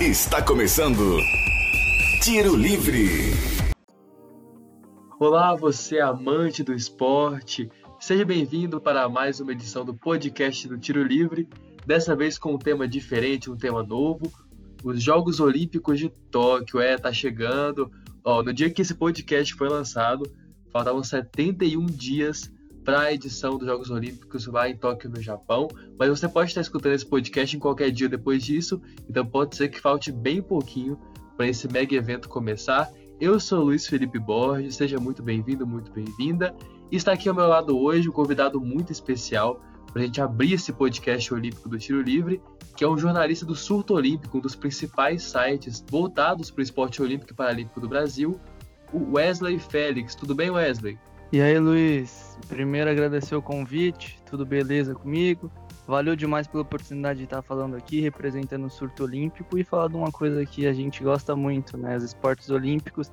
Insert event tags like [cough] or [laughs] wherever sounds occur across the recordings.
Está começando Tiro Livre. Olá, você amante do esporte. Seja bem-vindo para mais uma edição do podcast do Tiro Livre. Dessa vez com um tema diferente, um tema novo. Os Jogos Olímpicos de Tóquio, é, tá chegando. Ó, no dia que esse podcast foi lançado, faltavam 71 dias para a edição dos Jogos Olímpicos lá em Tóquio, no Japão. Mas você pode estar escutando esse podcast em qualquer dia depois disso, então pode ser que falte bem pouquinho para esse mega evento começar. Eu sou Luiz Felipe Borges, seja muito bem-vindo, muito bem-vinda. Está aqui ao meu lado hoje um convidado muito especial para a gente abrir esse podcast olímpico do Tiro Livre, que é um jornalista do Surto Olímpico, um dos principais sites voltados para o esporte olímpico e paralímpico do Brasil, o Wesley Félix. Tudo bem, Wesley? E aí, Luiz? Primeiro agradecer o convite, tudo beleza comigo? Valeu demais pela oportunidade de estar falando aqui, representando o surto olímpico e falar de uma coisa que a gente gosta muito, né? Os esportes olímpicos,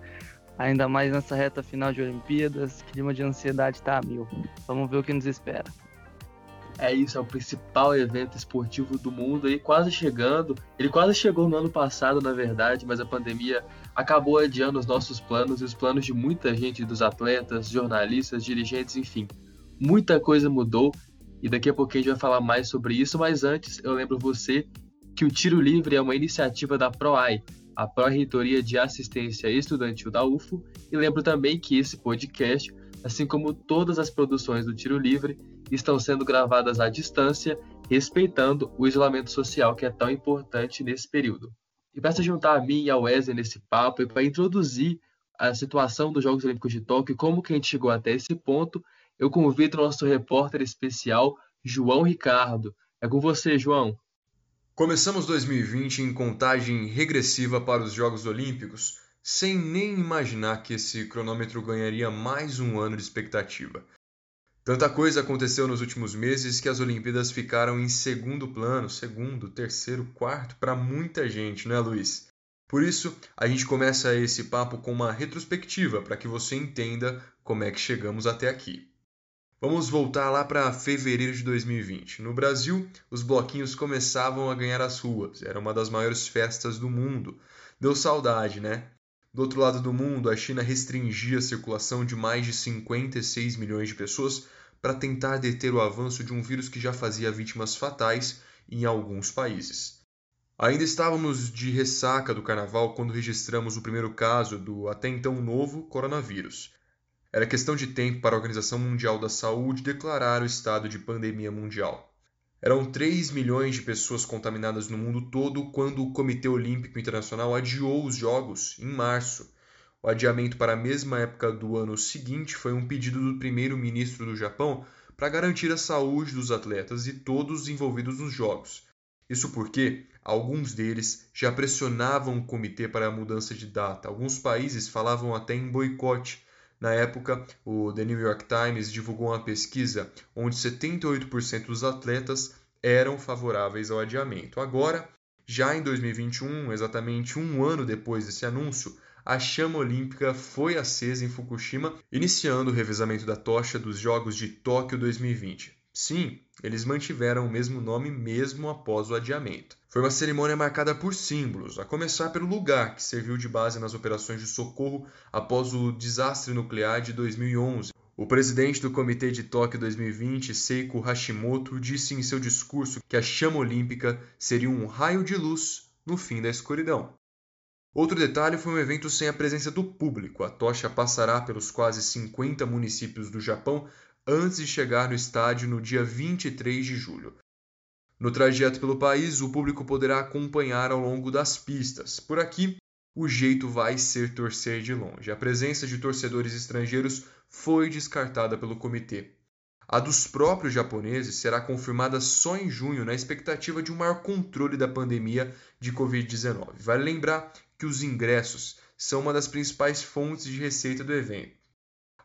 ainda mais nessa reta final de Olimpíadas, clima de ansiedade tá a mil. Vamos ver o que nos espera. É isso, é o principal evento esportivo do mundo aí, quase chegando. Ele quase chegou no ano passado, na verdade, mas a pandemia acabou adiando os nossos planos e os planos de muita gente, dos atletas, jornalistas, dirigentes, enfim. Muita coisa mudou e daqui a pouquinho a gente vai falar mais sobre isso, mas antes eu lembro você que o Tiro Livre é uma iniciativa da PROAI, a Pró-Reitoria de Assistência Estudantil da UFO, e lembro também que esse podcast, assim como todas as produções do Tiro Livre, estão sendo gravadas à distância, respeitando o isolamento social que é tão importante nesse período. E para se juntar a mim e ao Wesley nesse papo e para introduzir a situação dos Jogos Olímpicos de Tóquio como que a gente chegou até esse ponto, eu convido o nosso repórter especial, João Ricardo. É com você, João. Começamos 2020 em contagem regressiva para os Jogos Olímpicos, sem nem imaginar que esse cronômetro ganharia mais um ano de expectativa. Tanta coisa aconteceu nos últimos meses que as Olimpíadas ficaram em segundo plano, segundo, terceiro, quarto para muita gente, não é, Luiz? Por isso, a gente começa esse papo com uma retrospectiva para que você entenda como é que chegamos até aqui. Vamos voltar lá para fevereiro de 2020. No Brasil, os bloquinhos começavam a ganhar as ruas. Era uma das maiores festas do mundo. Deu saudade, né? Do outro lado do mundo, a China restringia a circulação de mais de 56 milhões de pessoas para tentar deter o avanço de um vírus que já fazia vítimas fatais em alguns países. Ainda estávamos de ressaca do carnaval quando registramos o primeiro caso do até então novo coronavírus. Era questão de tempo para a Organização Mundial da Saúde declarar o estado de pandemia mundial. Eram 3 milhões de pessoas contaminadas no mundo todo quando o Comitê Olímpico Internacional adiou os Jogos em março. O adiamento para a mesma época do ano seguinte foi um pedido do primeiro-ministro do Japão para garantir a saúde dos atletas e todos os envolvidos nos Jogos. Isso porque alguns deles já pressionavam o comitê para a mudança de data. Alguns países falavam até em boicote na época, o The New York Times divulgou uma pesquisa onde 78% dos atletas eram favoráveis ao adiamento. Agora, já em 2021, exatamente um ano depois desse anúncio, a chama olímpica foi acesa em Fukushima, iniciando o revezamento da tocha dos Jogos de Tóquio 2020. Sim, eles mantiveram o mesmo nome mesmo após o adiamento. Foi uma cerimônia marcada por símbolos, a começar pelo lugar que serviu de base nas operações de socorro após o desastre nuclear de 2011. O presidente do Comitê de Tóquio 2020, Seiko Hashimoto, disse em seu discurso que a chama olímpica seria um raio de luz no fim da escuridão. Outro detalhe foi um evento sem a presença do público. A tocha passará pelos quase 50 municípios do Japão antes de chegar no estádio no dia 23 de julho. No trajeto pelo país, o público poderá acompanhar ao longo das pistas. Por aqui, o jeito vai ser torcer de longe. A presença de torcedores estrangeiros foi descartada pelo comitê. A dos próprios japoneses será confirmada só em junho, na expectativa de um maior controle da pandemia de Covid-19. Vale lembrar que os ingressos são uma das principais fontes de receita do evento.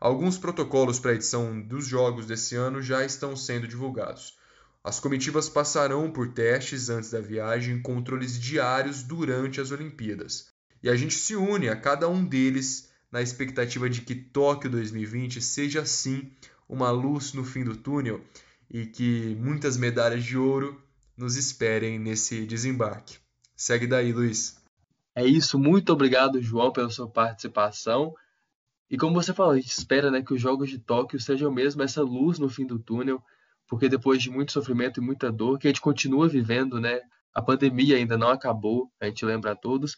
Alguns protocolos para a edição dos jogos desse ano já estão sendo divulgados. As comitivas passarão por testes antes da viagem e controles diários durante as Olimpíadas. E a gente se une a cada um deles na expectativa de que Tóquio 2020 seja sim uma luz no fim do túnel e que muitas medalhas de ouro nos esperem nesse desembarque. Segue daí, Luiz. É isso, muito obrigado, João, pela sua participação. E como você falou, a gente espera né, que os Jogos de Tóquio sejam mesmo essa luz no fim do túnel, porque depois de muito sofrimento e muita dor, que a gente continua vivendo, né? A pandemia ainda não acabou, a gente lembra a todos,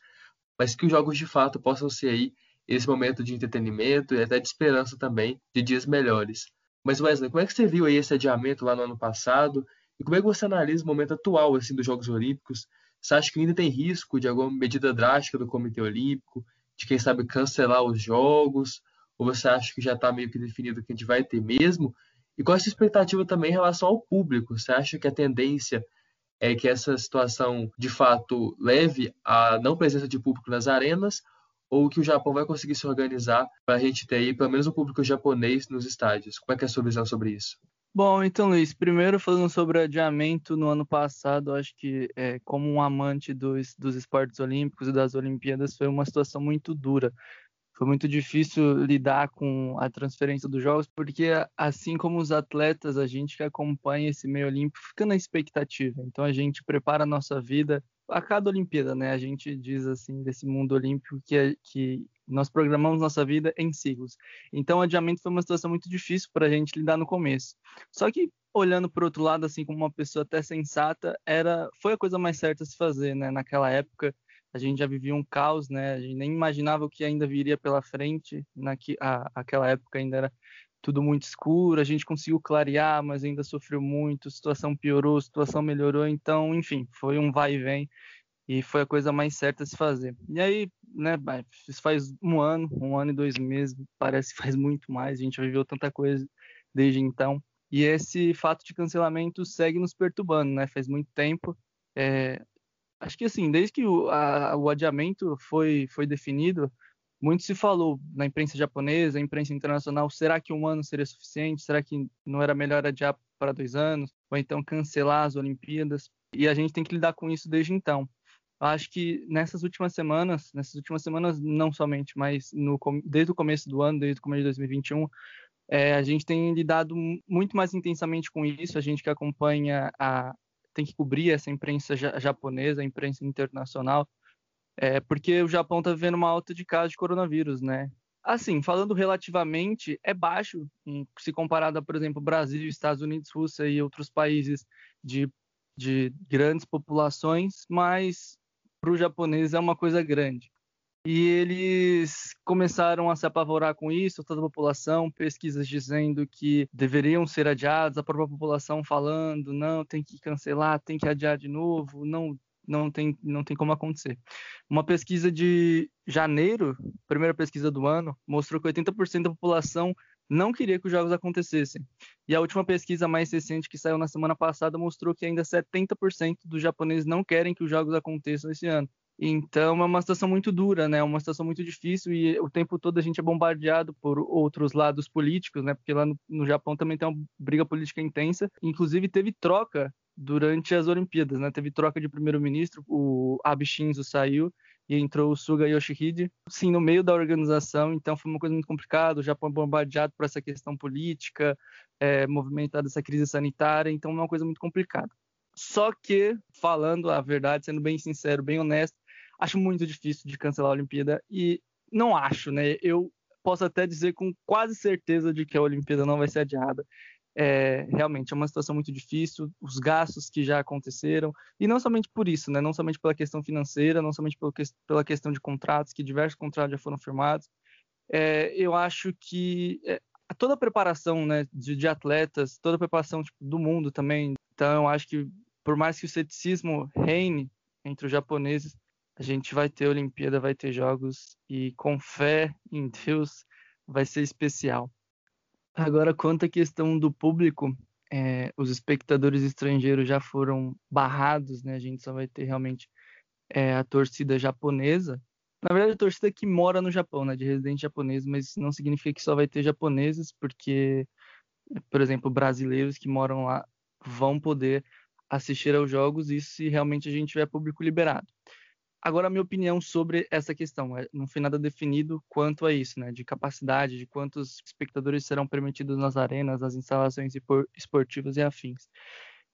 mas que os jogos de fato possam ser aí esse momento de entretenimento e até de esperança também de dias melhores. Mas Wesley, como é que você viu aí esse adiamento lá no ano passado? E como é que você analisa o momento atual assim dos Jogos Olímpicos? Você acha que ainda tem risco de alguma medida drástica do Comitê Olímpico, de quem sabe cancelar os jogos? Ou você acha que já está meio que definido que a gente vai ter mesmo? E qual é a sua expectativa também em relação ao público? Você acha que a tendência é que essa situação de fato leve à não presença de público nas arenas ou que o Japão vai conseguir se organizar para a gente ter aí pelo menos um público japonês nos estádios? Como é que é a sua visão sobre isso? Bom, então, Luiz, primeiro falando sobre adiamento no ano passado, acho que é, como um amante dos, dos esportes olímpicos e das Olimpíadas, foi uma situação muito dura. Foi muito difícil lidar com a transferência dos jogos, porque assim como os atletas, a gente que acompanha esse meio olímpico fica na expectativa. Então a gente prepara a nossa vida a cada Olimpíada, né? A gente diz assim desse mundo olímpico que, é, que nós programamos nossa vida em ciclos. Então, o adiamento foi uma situação muito difícil para a gente lidar no começo. Só que olhando por outro lado, assim como uma pessoa até sensata, era foi a coisa mais certa a se fazer, né? Naquela época a gente já vivia um caos, né? A gente nem imaginava o que ainda viria pela frente. Naqui, a, aquela época ainda era tudo muito escuro, a gente conseguiu clarear, mas ainda sofreu muito, situação piorou, situação melhorou, então, enfim, foi um vai e vem e foi a coisa mais certa a se fazer. E aí, né, isso faz um ano, um ano e dois meses, parece que faz muito mais, a gente viveu tanta coisa desde então. E esse fato de cancelamento segue nos perturbando, né? Faz muito tempo. É, acho que assim, desde que o, a, o adiamento foi, foi definido, muito se falou na imprensa japonesa, imprensa internacional, será que um ano seria suficiente? Será que não era melhor adiar para dois anos? Ou então cancelar as Olimpíadas? E a gente tem que lidar com isso desde então. Eu acho que nessas últimas semanas, nessas últimas semanas não somente, mas no, desde o começo do ano, desde o começo de 2021, é, a gente tem lidado muito mais intensamente com isso. A gente que acompanha a tem que cobrir essa imprensa japonesa, a imprensa internacional, é, porque o Japão está vivendo uma alta de casos de coronavírus, né? Assim, falando relativamente, é baixo em, se comparado a, por exemplo, Brasil, Estados Unidos, Rússia e outros países de, de grandes populações, mas para o japonês é uma coisa grande. E eles começaram a se apavorar com isso, toda a população, pesquisas dizendo que deveriam ser adiados, a própria população falando, não, tem que cancelar, tem que adiar de novo, não não tem, não tem como acontecer. Uma pesquisa de janeiro, primeira pesquisa do ano, mostrou que 80% da população não queria que os jogos acontecessem. E a última pesquisa mais recente que saiu na semana passada mostrou que ainda 70% dos japoneses não querem que os jogos aconteçam esse ano. Então é uma situação muito dura, né? Uma situação muito difícil e o tempo todo a gente é bombardeado por outros lados políticos, né? Porque lá no, no Japão também tem uma briga política intensa. Inclusive teve troca durante as Olimpíadas, né? Teve troca de primeiro-ministro, o Abe Shinzo saiu e entrou o Suga Yoshihide, sim, no meio da organização, então foi uma coisa muito complicada, o Japão bombardeado por essa questão política, é, movimentada essa crise sanitária, então é uma coisa muito complicada. Só que, falando a verdade, sendo bem sincero, bem honesto, acho muito difícil de cancelar a Olimpíada e não acho, né? Eu posso até dizer com quase certeza de que a Olimpíada não vai ser adiada é, realmente é uma situação muito difícil, os gastos que já aconteceram, e não somente por isso, né? não somente pela questão financeira, não somente pela questão de contratos, que diversos contratos já foram firmados. É, eu acho que é, toda a preparação né, de, de, atletas, toda a preparação tipo, do mundo também, então eu acho que por mais que o ceticismo reine entre os japoneses, a gente vai ter Olimpíada, vai ter jogos, e com fé em Deus vai ser especial. Agora, quanto à questão do público, é, os espectadores estrangeiros já foram barrados, né? A gente só vai ter realmente é, a torcida japonesa. Na verdade, a torcida que mora no Japão, né? De residente japonês, mas não significa que só vai ter japoneses, porque, por exemplo, brasileiros que moram lá vão poder assistir aos jogos, isso se realmente a gente tiver público liberado. Agora, a minha opinião sobre essa questão, é, não foi nada definido quanto a isso, né, de capacidade, de quantos espectadores serão permitidos nas arenas, nas instalações esportivas e afins.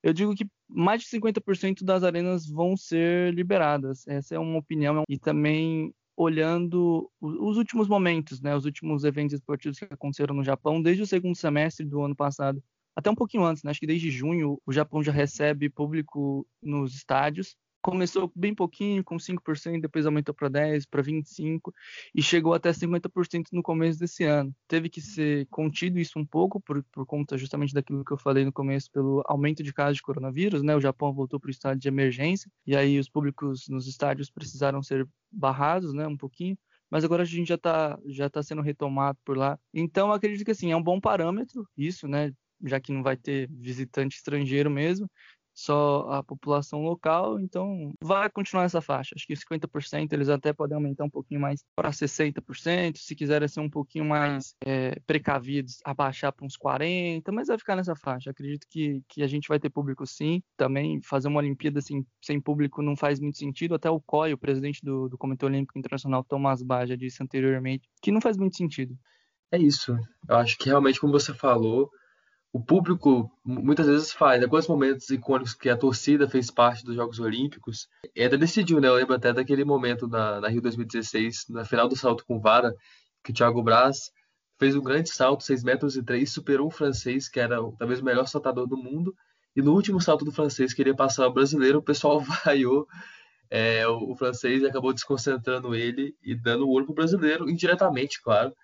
eu digo que mais de 50% das arenas vão ser liberadas. Essa é uma opinião. E também olhando os últimos momentos, né, os últimos eventos esportivos que aconteceram no Japão desde o segundo semestre do ano passado, até um pouquinho antes, né, acho que desde junho o Japão já recebe público nos estádios começou bem pouquinho, com 5%, depois aumentou para 10%, para 25% e chegou até 50% no começo desse ano. Teve que ser contido isso um pouco por, por conta justamente daquilo que eu falei no começo, pelo aumento de casos de coronavírus, né? O Japão voltou para o estado de emergência e aí os públicos nos estádios precisaram ser barrados, né? Um pouquinho mas agora a gente já está já tá sendo retomado por lá. Então, acredito que assim, é um bom parâmetro isso, né? Já que não vai ter visitante estrangeiro mesmo só a população local, então vai continuar essa faixa. Acho que 50% eles até podem aumentar um pouquinho mais para 60%, se quiserem ser um pouquinho mais é, precavidos, abaixar para uns 40%, mas vai ficar nessa faixa. Acredito que, que a gente vai ter público sim. Também fazer uma Olimpíada assim, sem público não faz muito sentido. Até o COI, o presidente do, do Comitê Olímpico Internacional, Tomás Baja, disse anteriormente que não faz muito sentido. É isso. Eu acho que realmente, como você falou, o público muitas vezes faz. Alguns momentos icônicos que a torcida fez parte dos Jogos Olímpicos, ainda decidiu, né? Eu lembro até daquele momento na, na Rio 2016, na final do salto com vara, que o Thiago Braz fez um grande salto, 6 metros e 3, superou o francês, que era talvez o melhor saltador do mundo, e no último salto do francês, queria passar o brasileiro, o pessoal [laughs] vaiou é, o, o francês acabou desconcentrando ele e dando o ouro pro brasileiro, indiretamente, claro.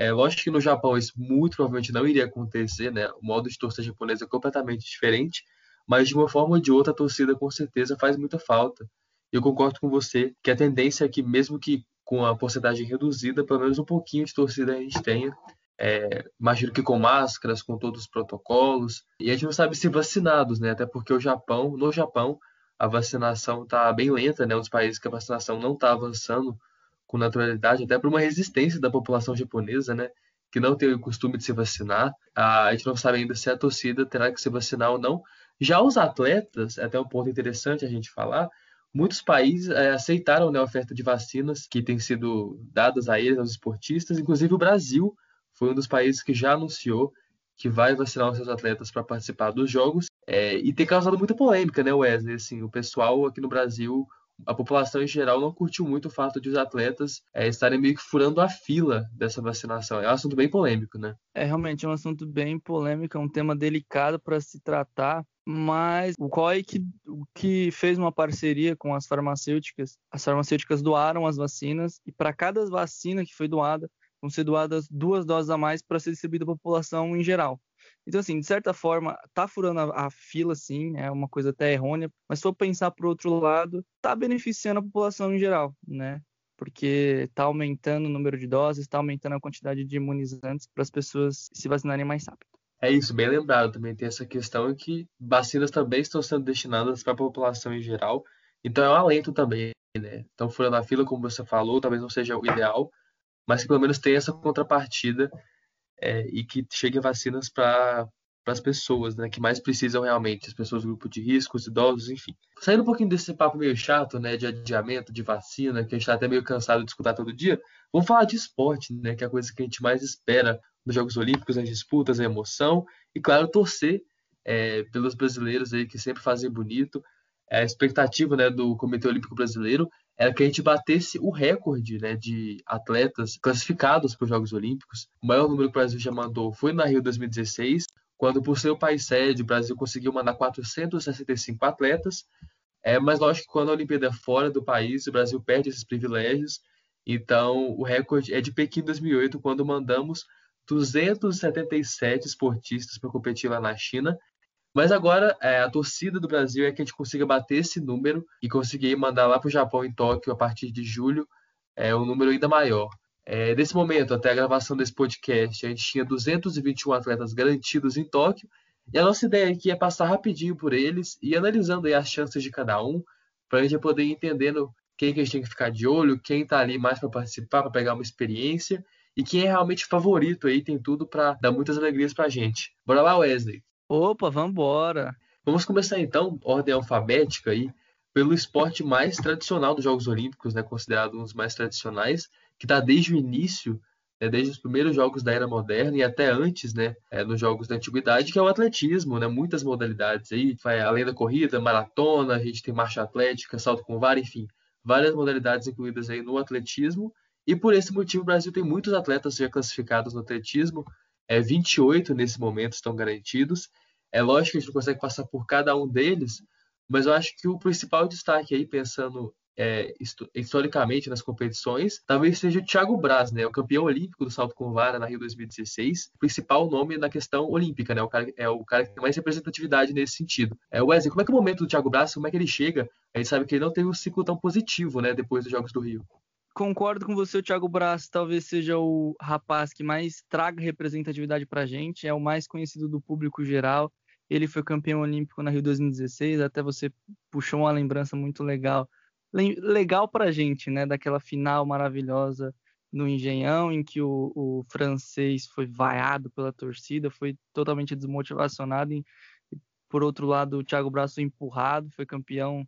É, lógico que no Japão isso muito provavelmente não iria acontecer, né? O modo de torcer japonês é completamente diferente, mas de uma forma ou de outra a torcida com certeza faz muita falta. Eu concordo com você que a tendência é que mesmo que com a porcentagem reduzida, pelo menos um pouquinho de torcida a gente tenha. É, imagino que com máscaras, com todos os protocolos. E a gente não sabe se vacinados, né? Até porque o Japão, no Japão, a vacinação está bem lenta, né? Um dos países que a vacinação não está avançando com naturalidade, até por uma resistência da população japonesa, né? Que não tem o costume de se vacinar. A gente não sabe ainda se a torcida terá que se vacinar ou não. Já os atletas, é até um ponto interessante a gente falar, muitos países é, aceitaram né, a oferta de vacinas que tem sido dadas a eles, aos esportistas. Inclusive o Brasil foi um dos países que já anunciou que vai vacinar os seus atletas para participar dos jogos é, e tem causado muita polêmica, né, Wesley? Assim, o pessoal aqui no Brasil a população em geral não curtiu muito o fato de os atletas é, estarem meio que furando a fila dessa vacinação. É um assunto bem polêmico, né? É realmente é um assunto bem polêmico, é um tema delicado para se tratar. Mas o COI que, que fez uma parceria com as farmacêuticas, as farmacêuticas doaram as vacinas e para cada vacina que foi doada, vão ser doadas duas doses a mais para ser distribuída à população em geral. Então, assim, de certa forma, tá furando a, a, fila, sim, é uma coisa até errônea, mas se for pensar por outro lado, tá beneficiando a população em geral, né? Porque tá aumentando o número de doses, tá aumentando a quantidade de imunizantes para as pessoas se vacinarem mais rápido. É isso, bem lembrado. Também tem essa questão que vacinas também estão sendo destinadas para a população em geral. Então é um alento também, né? Então, furando a fila, como você falou, talvez não seja o ideal, mas que pelo menos tenha essa contrapartida é, e que cheguem vacinas para as pessoas né, que mais precisam realmente, as pessoas do grupo de risco, os idosos, enfim. Saindo um pouquinho desse papo meio chato, né, de adiamento, de vacina, que a gente está até meio cansado de escutar todo dia, vamos falar de esporte, né, que é a coisa que a gente mais espera nos Jogos Olímpicos, as disputas, a emoção, e claro, torcer é, pelos brasileiros aí que sempre fazem bonito. É a expectativa né, do Comitê Olímpico Brasileiro era que a gente batesse o recorde né, de atletas classificados para os Jogos Olímpicos. O maior número que o Brasil já mandou foi na Rio 2016, quando, por ser o país sede, o Brasil conseguiu mandar 465 atletas. É, mas lógico que quando a Olimpíada é fora do país, o Brasil perde esses privilégios. Então, o recorde é de Pequim 2008, quando mandamos 277 esportistas para competir lá na China. Mas agora é, a torcida do Brasil é que a gente consiga bater esse número e conseguir mandar lá para o Japão em Tóquio a partir de julho é, um número ainda maior. É, nesse momento, até a gravação desse podcast, a gente tinha 221 atletas garantidos em Tóquio e a nossa ideia aqui é passar rapidinho por eles e analisando as chances de cada um para a gente poder ir entendendo quem que a gente tem que ficar de olho, quem está ali mais para participar, para pegar uma experiência e quem é realmente favorito aí, tem tudo para dar muitas alegrias para a gente. Bora lá, Wesley! Opa, vambora! Vamos começar então, ordem alfabética aí, pelo esporte mais tradicional dos Jogos Olímpicos, né, considerado um dos mais tradicionais, que está desde o início né, desde os primeiros jogos da era moderna e até antes, né, é, nos jogos da antiguidade, que é o atletismo, né, muitas modalidades aí, vai além da corrida, maratona, a gente tem marcha atlética, salto com vara, enfim, várias modalidades incluídas aí no atletismo. E por esse motivo o Brasil tem muitos atletas já classificados no atletismo, é 28 nesse momento estão garantidos. É lógico que a gente não consegue passar por cada um deles, mas eu acho que o principal destaque aí, pensando é, historicamente nas competições, talvez seja o Thiago Braz, né, o campeão olímpico do salto com vara na Rio 2016, principal nome na questão olímpica, né, o cara, é o cara que tem mais representatividade nesse sentido. É, Wesley, como é que é o momento do Thiago Braz, como é que ele chega? A gente sabe que ele não teve um ciclo tão positivo, né, depois dos Jogos do Rio. Concordo com você, o Thiago Braz talvez seja o rapaz que mais traga representatividade pra gente, é o mais conhecido do público geral. Ele foi campeão olímpico na Rio 2016, até você puxou uma lembrança muito legal legal pra gente, né? Daquela final maravilhosa no Engenhão, em que o, o francês foi vaiado pela torcida, foi totalmente desmotivacionado. Por outro lado, o Thiago Braz foi empurrado, foi campeão.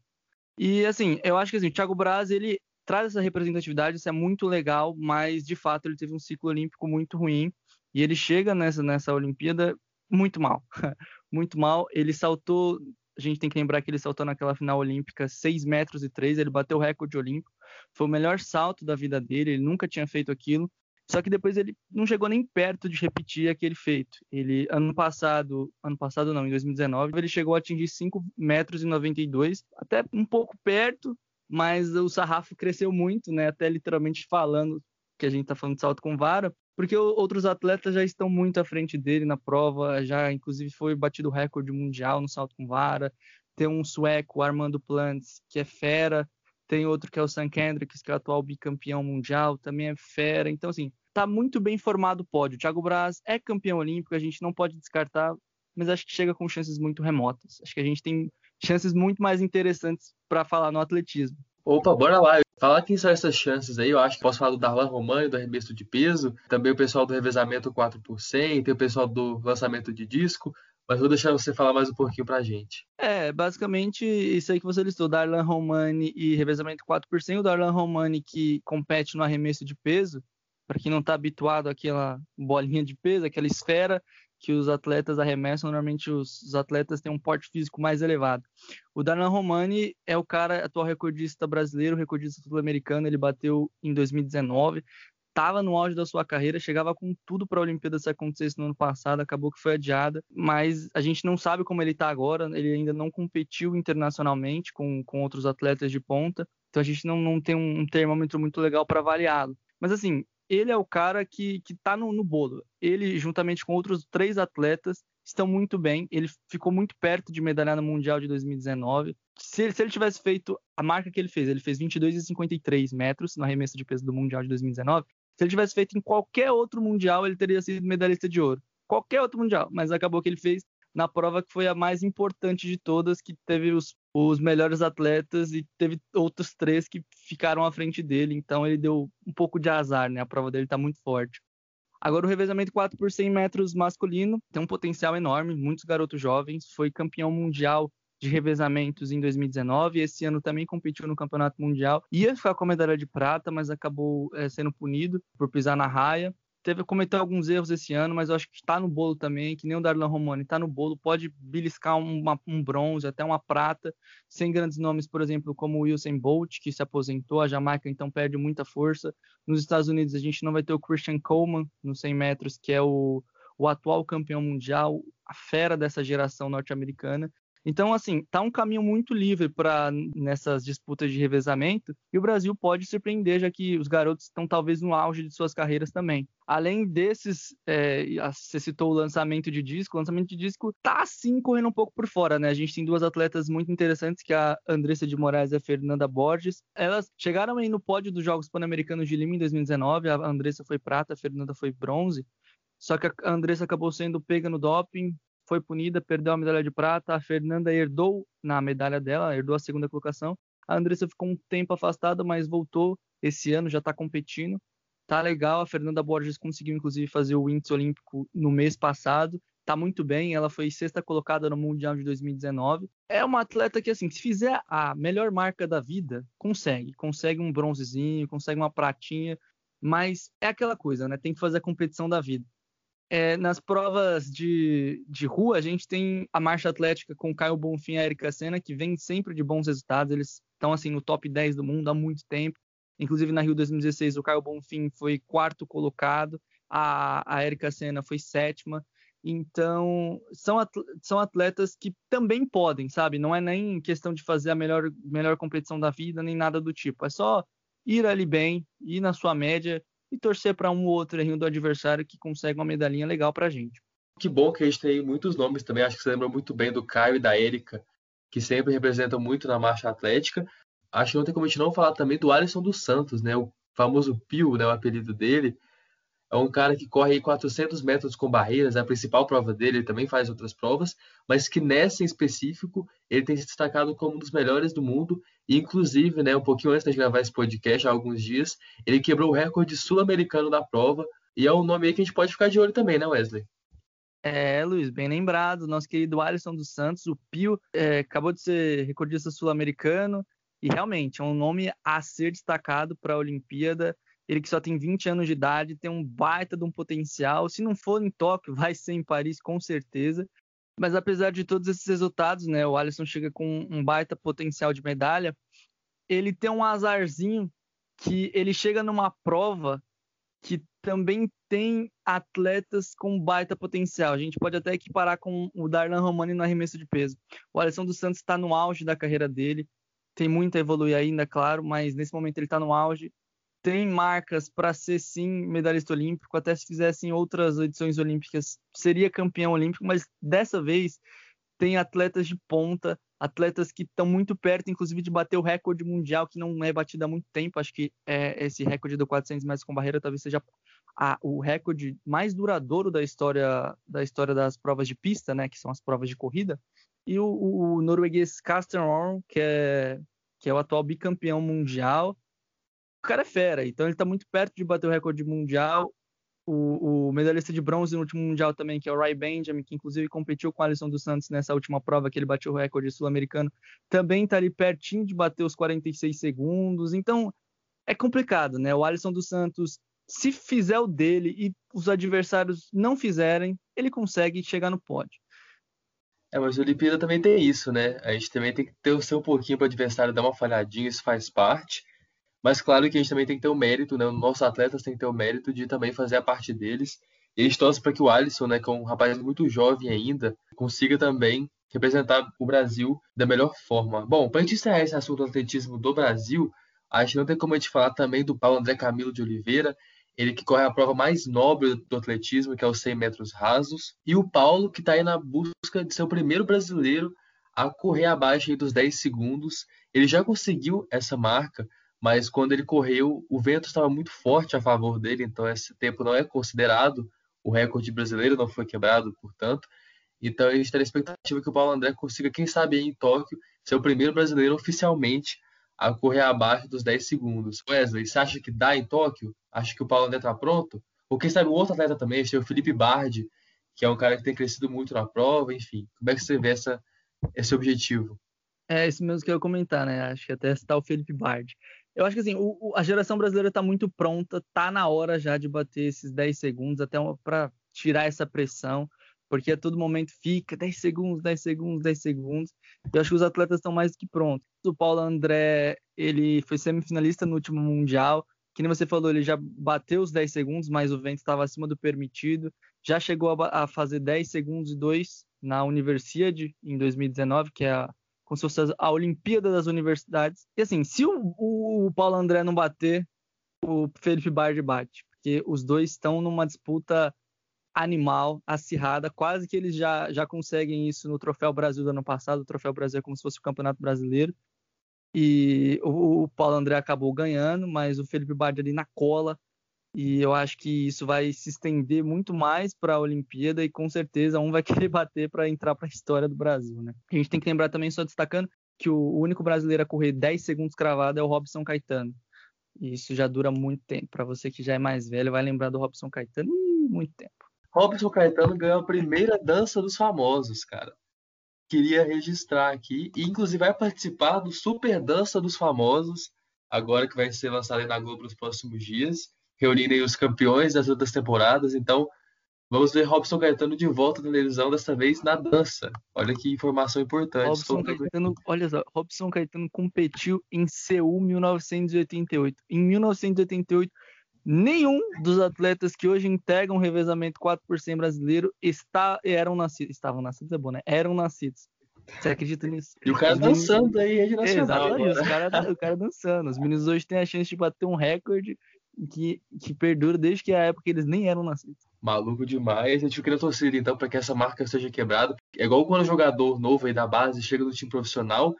E assim, eu acho que assim, o Thiago Braz, ele traz essa representatividade, isso é muito legal, mas de fato ele teve um ciclo olímpico muito ruim e ele chega nessa, nessa Olimpíada muito mal. [laughs] muito mal. Ele saltou a gente tem que lembrar que ele saltou naquela final olímpica 6 metros e 3, ele bateu o recorde olímpico, foi o melhor salto da vida dele, ele nunca tinha feito aquilo, só que depois ele não chegou nem perto de repetir aquele feito. Ele, ano passado, ano passado não, em 2019, ele chegou a atingir 5 metros e 92, até um pouco perto, mas o sarrafo cresceu muito, né, até literalmente falando que a gente está falando de salto com vara, porque outros atletas já estão muito à frente dele na prova, já inclusive foi batido o recorde mundial no salto com vara. Tem um sueco, Armando Plants, que é fera. Tem outro que é o Sam Kendricks, que é o atual bicampeão mundial, também é fera. Então, assim, tá muito bem formado o pódio. O Thiago Braz é campeão olímpico, a gente não pode descartar, mas acho que chega com chances muito remotas. Acho que a gente tem chances muito mais interessantes para falar no atletismo. Opa, bora lá. Falar quem são essas chances aí, eu acho que posso falar do Darlan Romano, do arremesso de peso, também o pessoal do revezamento 4 por 100, tem o pessoal do lançamento de disco, mas vou deixar você falar mais um pouquinho pra gente. É, basicamente isso aí que você listou, Darlan Romani e revezamento 4 por 100. O Darlan Romani que compete no arremesso de peso, para quem não está habituado àquela bolinha de peso, aquela esfera, que os atletas arremessam, normalmente os, os, atletas têm um porte físico mais elevado. O Darlan Romani é o cara atual recordista brasileiro, recordista sul-americano, ele bateu em 2019, estava no auge da sua carreira, chegava com tudo para a Olimpíada se acontecesse no ano passado, acabou que foi adiada, mas a gente não sabe como ele está agora, ele ainda não competiu internacionalmente com, com outros atletas de ponta, então a gente não, não tem um termômetro muito legal para avaliá-lo. Mas assim, ele é o cara que, que tá no, no bolo. Ele, juntamente com outros três atletas, estão muito bem. Ele ficou muito perto de medalhar no Mundial de 2019. Se, se ele tivesse feito a marca que ele fez, ele fez 22,53 metros no arremesso de peso do Mundial de 2019. Se ele tivesse feito em qualquer outro Mundial, ele teria sido medalhista de ouro. Qualquer outro Mundial. Mas acabou que ele fez na prova que foi a mais importante de todas, que teve os os melhores atletas e teve outros três que ficaram à frente dele, então ele deu um pouco de azar, né? A prova dele está muito forte. Agora o revezamento 4 por 100 metros masculino tem um potencial enorme, muitos garotos jovens, foi campeão mundial de revezamentos em 2019, esse ano também competiu no campeonato mundial, ia ficar com a medalha de prata, mas acabou é, sendo punido por pisar na raia teve cometeu alguns erros esse ano, mas eu acho que está no bolo também, que nem o Darlan Romani está no bolo, pode beliscar uma, um bronze, até uma prata, sem grandes nomes, por exemplo, como o Usain Bolt, que se aposentou, a Jamaica então perde muita força. Nos Estados Unidos a gente não vai ter o Christian Coleman nos 100 metros, que é o, o atual campeão mundial, a fera dessa geração norte-americana. Então, assim, tá um caminho muito livre para nessas disputas de revezamento e o Brasil pode surpreender, já que os garotos estão talvez no auge de suas carreiras também. Além desses, é, você citou o lançamento de disco, o lançamento de disco tá sim correndo um pouco por fora, né? A gente tem duas atletas muito interessantes, que é a Andressa de Moraes e a Fernanda Borges. Elas chegaram aí no pódio dos Jogos Pan-Americanos de Lima em 2019, a Andressa foi prata, a Fernanda foi bronze. Só que a Andressa acabou sendo pega no doping, foi punida, perdeu a medalha de prata. A Fernanda herdou na medalha dela, herdou a segunda colocação. A Andressa ficou um tempo afastada, mas voltou esse ano, já está competindo. Tá legal. A Fernanda Borges conseguiu, inclusive, fazer o índice olímpico no mês passado. Tá muito bem. Ela foi sexta colocada no Mundial de 2019. É uma atleta que, assim, se fizer a melhor marca da vida, consegue. Consegue um bronzezinho, consegue uma pratinha Mas é aquela coisa, né? Tem que fazer a competição da vida. É, nas provas de, de rua, a gente tem a marcha atlética com Caio Bonfim e a Erika Senna, que vem sempre de bons resultados. Eles estão assim no top 10 do mundo há muito tempo. Inclusive na Rio 2016, o Caio Bonfim foi quarto colocado, a, a Erika Senna foi sétima. Então, são, são atletas que também podem, sabe? Não é nem questão de fazer a melhor, melhor competição da vida, nem nada do tipo. É só ir ali bem, ir na sua média e torcer para um ou outro errinho do adversário que consegue uma medalhinha legal para a gente. Que bom que a gente tem muitos nomes também. Acho que você lembra muito bem do Caio e da Erika, que sempre representam muito na marcha atlética. Acho que não tem como a gente não falar também do Alisson dos Santos, né? O famoso Pio, né? O apelido dele é um cara que corre 400 metros com barreiras, é a principal prova dele, ele também faz outras provas, mas que nessa em específico ele tem se destacado como um dos melhores do mundo, inclusive, né, um pouquinho antes de gravar esse podcast, há alguns dias, ele quebrou o recorde sul-americano da prova, e é um nome aí que a gente pode ficar de olho também, né, Wesley? É, Luiz, bem lembrado, nosso querido Alisson dos Santos, o Pio, é, acabou de ser recordista sul-americano, e realmente é um nome a ser destacado para a Olimpíada, ele que só tem 20 anos de idade, tem um baita de um potencial. Se não for em Tóquio, [laughs] vai ser em Paris com certeza. Mas apesar de todos esses resultados, né, o Alisson chega com um baita potencial de medalha. Ele tem um azarzinho que ele chega numa prova que também tem atletas com baita potencial. A gente pode até equiparar com o Darlan Romani no arremesso de peso. O Alisson dos Santos está no auge da carreira dele, tem muito a evoluir ainda, claro, mas nesse momento ele está no auge tem marcas para ser sim medalhista olímpico, até se fizessem outras edições olímpicas seria campeão olímpico, mas dessa vez tem atletas de ponta, atletas que estão muito perto, inclusive de bater o recorde mundial que não é batido há muito tempo. Acho que é, esse recorde do 400 metros com barreira talvez seja a, o recorde mais duradouro da história da história das provas de pista, né, que são as provas de corrida. E o, o norueguês Carsten Orm, que é que é o atual bicampeão mundial, cara é fera, então ele tá muito perto de bater o recorde mundial. O, o, medalhista de bronze no último mundial também, que é o Ray Benjamin, que inclusive competiu com o Alisson dos Santos nessa última prova que ele bateu o recorde sul-americano, também tá ali pertinho de bater os 46 segundos. Então é complicado, né? O Alisson dos Santos, se fizer o dele e os adversários não fizerem, ele consegue chegar no pódio. É, mas o Olimpíada também tem isso, né? A gente também tem que torcer um pouquinho para o adversário dar uma falhadinha, isso faz parte. Mas claro que a gente também tem que ter o mérito, né? Os nossos atletas têm que ter o mérito de também fazer a parte deles. E a gente torce para que o Alisson, né, que é um rapaz muito jovem ainda, consiga também representar o Brasil da melhor forma. Bom, para a gente encerrar esse assunto do atletismo do Brasil, acho que não tem como a gente falar também do Paulo André Camilo de Oliveira, ele que corre a prova mais nobre do atletismo, que é os 100 metros rasos, e o Paulo, que está aí na busca de ser o primeiro brasileiro a correr abaixo dos 10 segundos. Ele já conseguiu essa marca mas quando ele correu, o vento estava muito forte a favor dele, então esse tempo não é considerado. O recorde brasileiro não foi quebrado, portanto. Então a gente está na expectativa que o Paulo André consiga, quem sabe, em Tóquio, ser o primeiro brasileiro oficialmente a correr abaixo dos 10 segundos. Wesley, você acha que dá em Tóquio? Acha que o Paulo André está pronto? Ou quem sabe o outro atleta também, tem o Felipe Bardi, que é um cara que tem crescido muito na prova, enfim. Como é que você vê essa, esse objetivo? É isso mesmo que eu ia comentar, né? Acho que até citar o Felipe Bardi. Eu acho que assim, o, o, a geração brasileira está muito pronta, tá na hora já de bater esses 10 segundos, até para tirar essa pressão, porque a todo momento fica 10 segundos, 10 segundos, 10 segundos. Eu acho que os atletas estão mais do que prontos. O Paulo André, ele foi semifinalista no último Mundial, que nem você falou, ele já bateu os 10 segundos, mas o vento estava acima do permitido. Já chegou a, a fazer 10 segundos e 2 na Universiade em 2019, que é a como se fosse a Olimpíada das Universidades. E assim, se o, o, o Paulo André não bater, o Felipe Bardi bate, porque os dois estão numa disputa animal, acirrada, quase que eles já, já conseguem isso no Troféu Brasil do ano passado. O Troféu Brasil é como se fosse o Campeonato Brasileiro. E o, o Paulo André acabou ganhando, mas o Felipe Bardi ali na cola, e eu acho que isso vai se estender muito mais para a Olimpíada e com certeza um [laughs] vai querer bater para entrar para a história do Brasil, né? A gente tem que lembrar também, só destacando, que o único brasileiro a correr 10 segundos cravado é o Robson Caetano. E isso já dura muito tempo. Para você que já é mais velho, vai lembrar do Robson Caetano muito tempo. Robson Caetano ganhou a primeira dança dos famosos, cara. Queria registrar aqui, e inclusive vai participar do Super Dança dos Famosos, agora que vai ser lançado aí na Globo nos próximos dias reunindo os campeões das outras temporadas. Então, vamos ver Robson Caetano de volta na televisão, dessa vez na dança. Olha que informação importante. Robson Caetano, olha só, Robson Caetano competiu em Seul 1988. Em 1988, nenhum dos atletas que hoje integram o revezamento 4 por 100 brasileiro está, eram nascidos. Estavam nascidos, é bom, né? Eram nascidos. Você acredita nisso? E o cara dançando aí, rede nacional. Exatamente, o cara, o cara dançando. Os meninos hoje têm a chance de bater um recorde que, que perdura desde que a época que eles nem eram nascidos. Maluco demais. A gente fica na torcida, então, para que essa marca seja quebrada. É igual quando um jogador novo aí da base chega no time profissional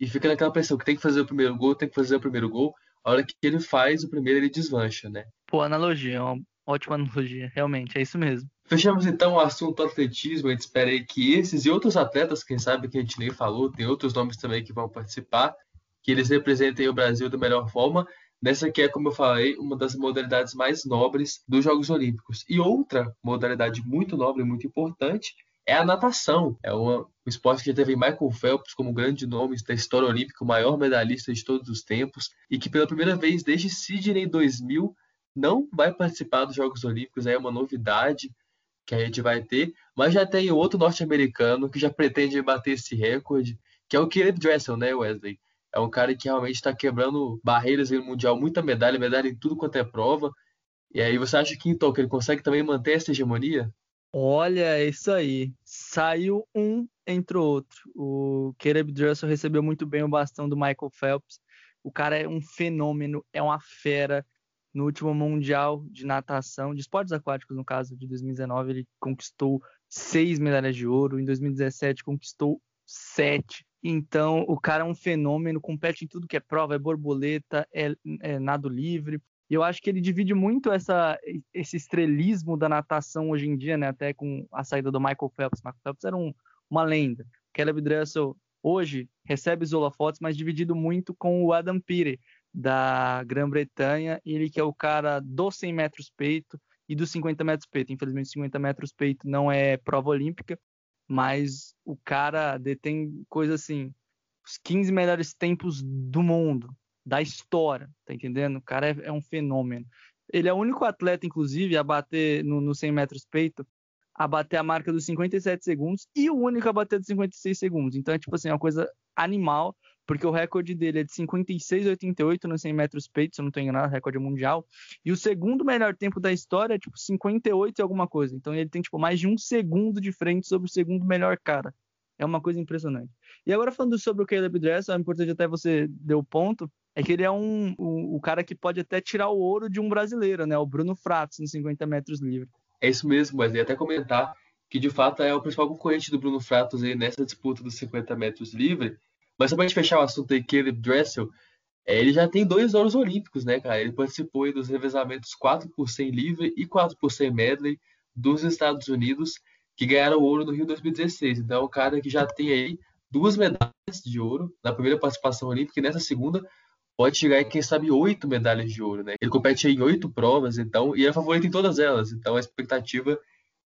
e fica naquela pressão que tem que fazer o primeiro gol, tem que fazer o primeiro gol. A hora que ele faz o primeiro, ele deslancha, né? Pô, analogia, uma ótima analogia, realmente, é isso mesmo. Fechamos então o assunto atletismo. A gente espera aí que esses e outros atletas, quem sabe que a gente nem falou, tem outros nomes também que vão participar, que eles representem o Brasil da melhor forma. Nessa que é, como eu falei, uma das modalidades mais nobres dos Jogos Olímpicos. E outra modalidade muito nobre muito importante é a natação. É uma, um esporte que já teve Michael Phelps como grande nome da história olímpica, o maior medalhista de todos os tempos, e que pela primeira vez desde Sydney 2000 não vai participar dos Jogos Olímpicos. É uma novidade que a gente vai ter, mas já tem outro norte-americano que já pretende bater esse recorde, que é o Caleb Dressel, né, Wesley? É um cara que realmente está quebrando barreiras no Mundial, muita medalha, medalha em tudo quanto é prova. E aí, você acha que então que ele consegue também manter essa hegemonia? Olha, é isso aí. Saiu um, entrou outro. O Caleb Dressel recebeu muito bem o bastão do Michael Phelps. O cara é um fenômeno, é uma fera no último Mundial de Natação, de esportes aquáticos, no caso de 2019, ele conquistou seis medalhas de ouro, em 2017 conquistou sete. Então, o cara é um fenômeno, compete em tudo que é prova, é borboleta, é, é nado livre. E eu acho que ele divide muito essa, esse estrelismo da natação hoje em dia, né? Até com a saída do Michael Phelps. Michael Phelps era um, uma lenda. Caleb Dressel hoje recebe os holofotes, mas dividido muito com o Adam Peary, da Grã-Bretanha, ele que é o cara dos 100 metros peito e dos 50 metros peito. Infelizmente, 50 metros peito não é prova olímpica, mas o cara detém coisa assim, os 15 melhores tempos do mundo, da história, tá entendendo? O cara é, é um fenômeno. Ele é o único atleta, inclusive, a bater no, no 100 metros peito, a bater a marca dos 57 segundos e o único a bater dos 56 segundos. Então é tipo assim, uma coisa animal porque o recorde dele é de 56,88 nos 100 metros peito, se eu não estou enganado, recorde mundial. E o segundo melhor tempo da história é tipo 58 e alguma coisa. Então ele tem tipo mais de um segundo de frente sobre o segundo melhor cara. É uma coisa impressionante. E agora falando sobre o Caleb Dressel, é importante até você deu ponto, é que ele é um, um, o cara que pode até tirar o ouro de um brasileiro, né? O Bruno Fratos, nos 50 metros livre. É isso mesmo, mas ia até comentar que de fato é o principal concorrente do Bruno Fratos aí nessa disputa dos 50 metros livre. Mas só pra gente fechar o assunto aí, Caleb Dressel, é, ele já tem dois ouros olímpicos, né, cara? Ele participou dos revezamentos 4 por 100 livre e 4 por 100 medley dos Estados Unidos, que ganharam ouro no Rio 2016. Então, é um cara que já tem aí duas medalhas de ouro na primeira participação olímpica e nessa segunda pode chegar aí, quem sabe, oito medalhas de ouro, né? Ele compete em oito provas, então, e é favorito em todas elas. Então, a expectativa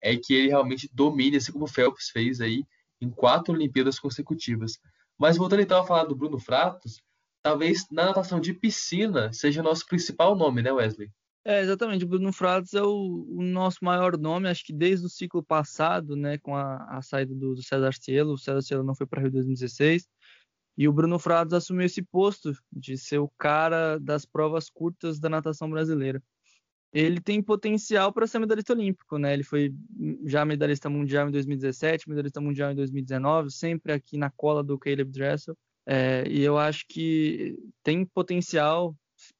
é que ele realmente domine, assim como o Phelps fez aí em quatro Olimpíadas consecutivas. Mas voltando então a falar do Bruno Fratos, talvez na natação de piscina seja o nosso principal nome, né, Wesley? É, exatamente. O Bruno Fratos é o, o, nosso maior nome, acho que desde o ciclo passado, né, com a, a saída do, do, César Cielo. O César Cielo não foi para Rio 2016. E o Bruno Fratos assumiu esse posto de ser o cara das provas curtas da natação brasileira. Ele tem potencial para ser medalhista olímpico, né? Ele foi já medalhista mundial em 2017, medalhista mundial em 2019, sempre aqui na cola do Caleb Dressel. É, e eu acho que tem potencial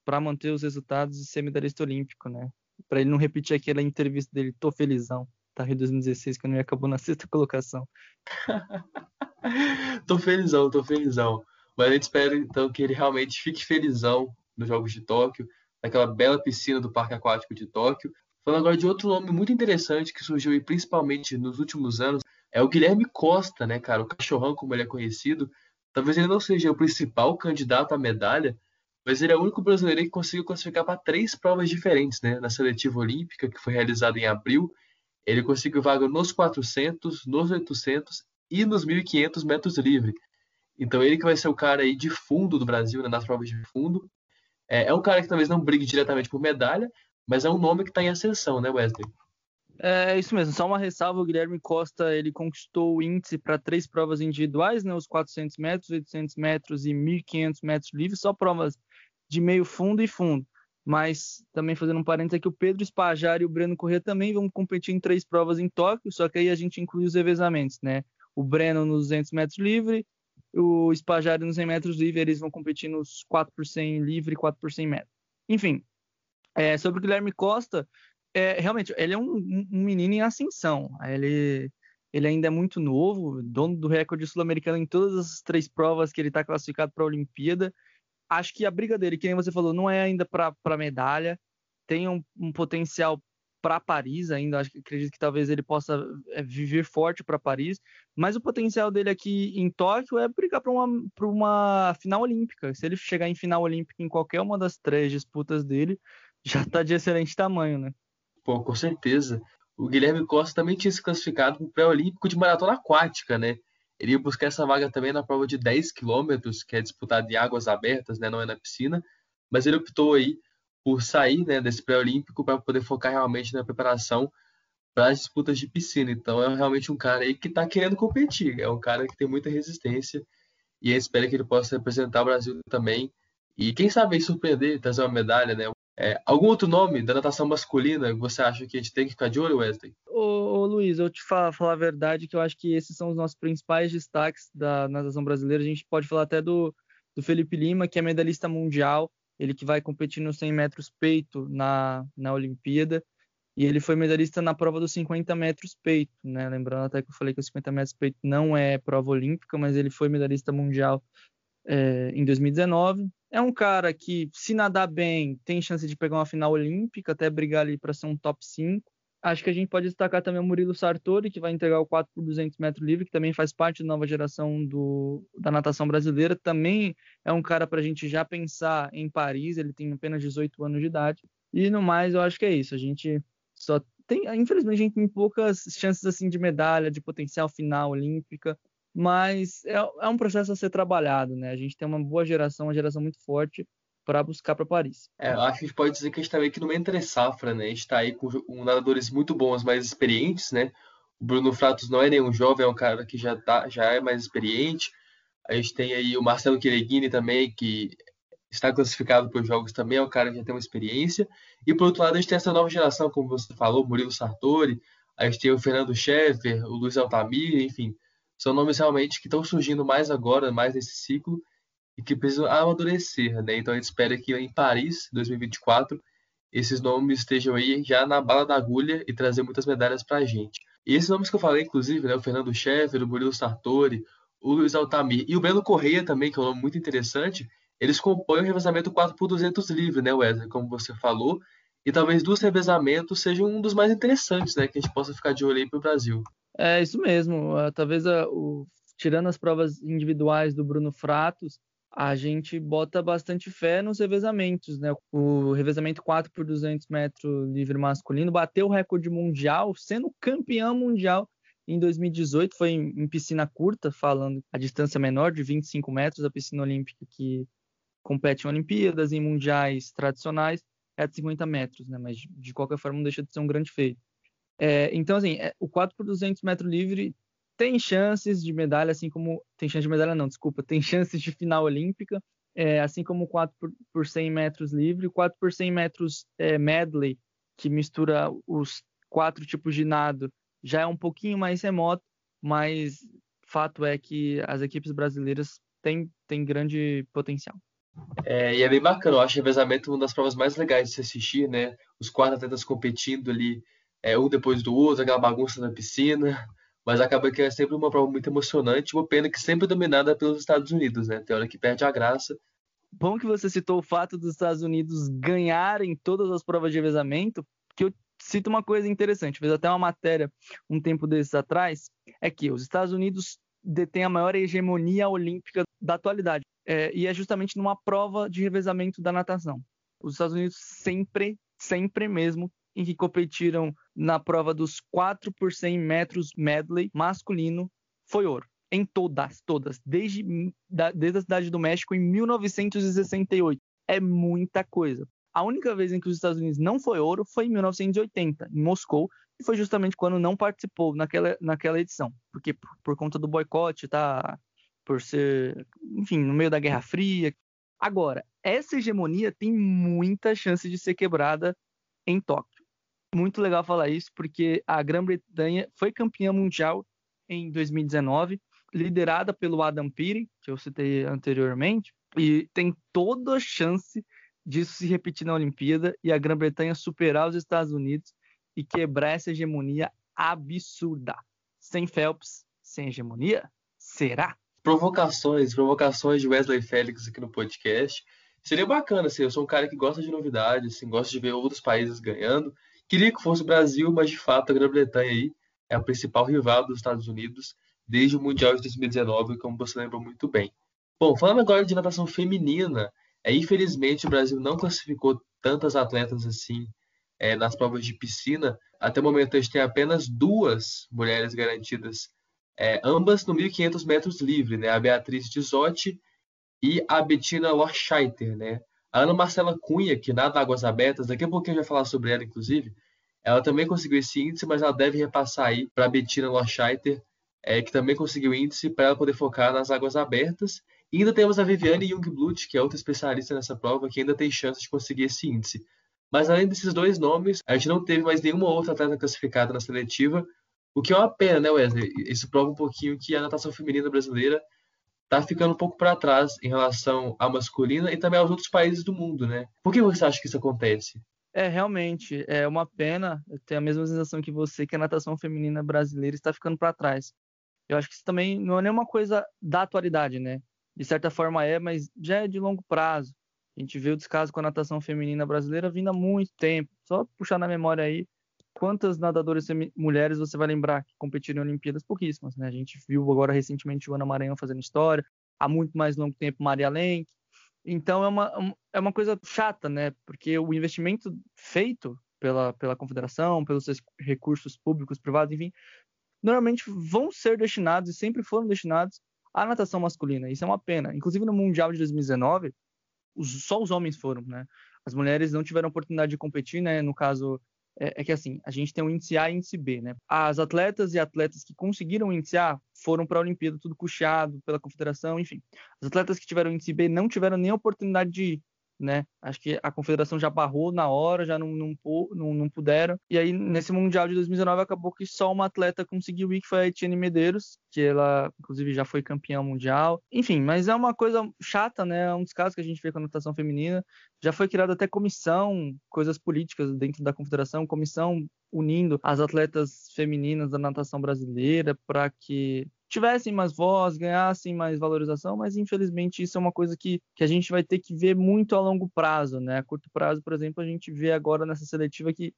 para manter os resultados e ser medalhista olímpico, né? Para ele não repetir aquela entrevista dele, tô felizão, tá Rio 2016, que ele acabou na [laughs] sexta colocação. [laughs] tô felizão, tô felizão. Mas a gente espera então que ele realmente fique felizão nos Jogos de Tóquio naquela bela piscina do Parque Aquático de Tóquio. Falando agora de outro nome muito interessante que surgiu aí, principalmente nos últimos anos, é o Guilherme Costa, né, cara? O cachorrão, como ele é conhecido. Talvez ele não seja o principal candidato à medalha, mas ele é o único brasileiro que conseguiu classificar para três provas diferentes, né? Na seletiva olímpica, que foi realizada em abril, ele conseguiu vaga nos 400, nos 800 e nos 1.500 metros livre. Então ele que vai ser o cara aí de fundo do Brasil, né, nas provas de fundo. É, é um cara que talvez não brigue diretamente por medalha, mas é um nome que está em ascensão, né, Wesley? É isso mesmo, só uma ressalva, o Guilherme Costa, ele conquistou o índice para três provas individuais, né, os 400 metros, 800 metros e 1.500 metros livres, só provas de meio fundo e fundo. Mas também fazendo um parênteses aqui, o Pedro Espajar e o Breno Corrêa também vão competir em três provas em Tóquio, só que aí a gente inclui os revezamentos, né? O Breno nos 200 metros livre, o Espajar nos 100 metros livre, eles vão competir nos 4 por 100 livre e 4 por 100 metros. Enfim, é, sobre o Guilherme Costa, é, realmente, ele é um, um, menino em ascensão. Ele, ele ainda é muito novo, dono do recorde sul-americano em todas as três provas que ele está classificado para a Olimpíada. Acho que a briga dele, que nem você falou, não é ainda para medalha, tem um, um potencial para Paris ainda. Acho que acredito que talvez ele possa é, viver forte para Paris, mas o potencial dele aqui em Tóquio é brigar para uma, uma final olímpica. Se ele chegar em final olímpica em qualquer uma das três disputas dele, já está de excelente tamanho, né? Pô, com certeza. O Guilherme Costa também tinha se classificado para o pré-olímpico de maratona aquática, né? Ele ia buscar essa vaga também na prova de 10 quilômetros, que é disputada em águas abertas, né? Não é na piscina. Mas ele optou aí por sair né, desse pré-olímpico para poder focar realmente na preparação para as disputas de piscina. Então é realmente um cara aí que está querendo competir. É um cara que tem muita resistência e espera que ele possa representar o Brasil também. E quem sabe surpreender, trazer uma medalha, né? É, algum outro nome da natação masculina que você acha que a gente tem que ficar de olho, Wesley? Ô, ô Luiz, eu te falar, falar a verdade que eu acho que esses são os nossos principais destaques da natação brasileira. A gente pode falar até do, do Felipe Lima, que é medalhista mundial, ele que vai competir nos 100 metros peito na, na Olimpíada, e ele foi medalhista na prova dos 50 metros peito, né? Lembrando até que eu falei que os 50 metros peito não é prova olímpica, mas ele foi medalhista mundial é, em 2019. É um cara que, se nadar bem, tem chance de pegar uma final olímpica, até brigar ali para ser um top 5. Acho que a gente pode destacar também o Murilo Sartori, que vai entregar o 4 por 200 metros livre, que também faz parte da nova geração do, da natação brasileira. Também é um cara para a gente já pensar em Paris, ele tem apenas 18 anos de idade. E no mais, eu acho que é isso. A gente só tem, infelizmente, a gente tem poucas chances assim de medalha, de potencial final olímpica mas é, é um processo a ser trabalhado, né? A gente tem uma boa geração, uma geração muito forte para buscar para Paris. É, acho que a gente pode dizer que a gente está meio que numa entre safra, né? A gente está aí com, com nadadores muito bons, mais experientes, né? O Bruno Fratos não é nenhum jovem, é um cara que já, tá, já é mais experiente. A gente tem aí o Marcelo Chireguini também, que está classificado para os jogos também, é um cara que já tem uma experiência. E por outro lado, a gente tem essa nova geração, como você falou, Murilo Sartori, a gente tem o Fernando Scheffer, o Luiz Altamir, enfim, são nomes realmente que estão surgindo mais agora, mais nesse ciclo, e que precisam amadurecer, né? Então a gente espera que em Paris, 2024, esses nomes estejam aí já na bala da agulha e trazer muitas medalhas para a gente. E esses nomes que eu falei, inclusive, né, o Fernando Scheffer, o Murilo Sartori, o Luiz Altamir e o Breno Correia também, que é um nome muito interessante, eles compõem o revezamento 4 por 200 livre, né, Wesley, como você falou, e talvez dos revezamentos sejam um dos mais interessantes, né, que a gente possa ficar de olho aí para o Brasil. É isso mesmo. Uh, talvez uh, o, tirando as provas individuais do Bruno Fratos, a gente bota bastante fé nos revezamentos, né? O revezamento 4 por 200 metros livre masculino bateu o recorde mundial, sendo campeão mundial em 2018. Foi em, piscina curta, falando a distância menor de 25 metros, a piscina olímpica que compete em Olimpíadas, em mundiais tradicionais, é de 50 metros, né? Mas de qualquer forma não deixa de ser um grande feito. É, então, assim, é, o 4 por 200 metros livre tem chances de medalha, assim como. Tem chance de medalha, não, desculpa. Tem [laughs] chances de final olímpica, é, assim como o 4 por, por 100 metros livre. O 4 por 100 metros é, medley, que mistura os quatro tipos de nado, já é um pouquinho mais remoto, mas fato é que as equipes brasileiras têm, têm grande potencial. É, e é bem bacana, eu acho o revezamento uma das provas mais legais de se assistir, né? Os quatro atletas competindo ali é, um depois do outro, aquela bagunça na piscina. Mas acaba que é sempre uma prova muito emocionante, uma pena que sempre dominada pelos Estados Unidos, né? Tem hora que perde a graça. Bom que você citou o fato dos Estados Unidos ganharem todas as provas de revezamento, que eu cito uma coisa interessante, fez até uma matéria um tempo desses atrás, é que os Estados Unidos detêm a maior hegemonia olímpica da atualidade, é, e é justamente numa prova de revezamento da natação. Os Estados Unidos sempre, sempre mesmo em que competiram na prova dos 4 por 100 metros medley masculino foi ouro. Em todas, todas. Desde, da, desde a Cidade do México em 1968. É muita coisa. A única vez em que os Estados Unidos não foi ouro foi em 1980, em Moscou, e foi justamente quando não participou naquela, naquela edição, porque por, por conta do boicote, tá? Por ser, enfim, no meio da Guerra Fria. Agora, essa hegemonia tem muita chance de ser quebrada em Tóquio. Muito legal falar isso, porque a Grã-Bretanha foi campeã mundial em 2019, liderada pelo Adam Peary, que eu citei anteriormente, e tem toda a chance disso se repetir na Olimpíada e a Grã-Bretanha superar os Estados Unidos e quebrar essa hegemonia absurda. Sem Phelps, sem hegemonia? Será? Provocações, provocações de Wesley Félix aqui no podcast. Seria bacana, assim, eu sou um cara que gosta de novidades, assim, gosta de ver outros países ganhando. Queria que fosse o Brasil, mas de fato a Grã-Bretanha aí é a principal rival dos Estados Unidos desde o Mundial de 2019, como você lembra muito bem. Bom, falando agora de natação feminina, é, infelizmente o Brasil não classificou tantas atletas assim é, nas provas de piscina. Até o momento a gente tem apenas duas mulheres garantidas, é, ambas no 1.500 metros livre, né? A Beatriz Dizotti e a Bettina Lorscheiter, né? A Ana Marcela Cunha, que nada águas abertas, daqui a pouquinho gente vai falar sobre ela, inclusive, ela também conseguiu esse índice, mas ela deve repassar aí para a Bettina Lorscheiter, é, que também conseguiu índice para ela poder focar nas águas abertas. E ainda temos a Viviane Jungblut, que é outra especialista nessa prova, que ainda tem chance de conseguir esse índice. Mas além desses dois nomes, a gente não teve mais nenhuma outra atleta classificada na seletiva, o que é uma pena, né, Wesley? Isso prova um pouquinho que a natação feminina brasileira está ficando um pouco para trás em relação à masculina e também aos outros países do mundo, né? Por que você acha que isso acontece? É, realmente, é uma pena. Eu tenho a mesma sensação que você, que a natação feminina brasileira está ficando para trás. Eu acho que isso também não é nenhuma coisa da atualidade, né? De certa forma é, mas já é de longo prazo. A gente vê o descaso com a natação feminina brasileira vindo há muito tempo. Só puxar na memória aí, quantas nadadoras mulheres você vai lembrar que competiram em Olimpíadas? Pouquíssimas, né? A gente viu agora recentemente Joana Maranhão fazendo história, há muito mais longo tempo Maria Lenk. Então é uma, é uma coisa chata, né? Porque o investimento feito pela, pela confederação, pelos seus recursos públicos, privados, enfim, normalmente vão ser destinados e sempre foram destinados à natação masculina. Isso é uma pena. Inclusive no Mundial de 2019, os, só os homens foram, né? As mulheres não tiveram oportunidade de competir, né? No caso, é, é, que assim, a gente tem um índice A e índice B, né? As atletas e atletas que conseguiram índice A foram para a Olimpíada tudo custeado pela confederação, enfim. As atletas que tiveram índice B não tiveram nem oportunidade de ir né? Acho que a confederação já barrou na hora, já não, não, não, não puderam. E aí, nesse Mundial de 2019, acabou que só uma atleta conseguiu ir, que foi a Etienne Medeiros, que ela, inclusive, já foi campeã mundial. Enfim, mas é uma coisa chata, né? É um dos casos que a gente vê com a natação feminina. Já foi criada até comissão, coisas políticas dentro da confederação, comissão unindo as atletas femininas da natação brasileira para que tivessem mais voz, ganhassem mais valorização, mas infelizmente isso é uma coisa que, que a gente vai ter que ver muito a longo prazo, né? A curto prazo, por exemplo, a gente vê agora nessa seletiva que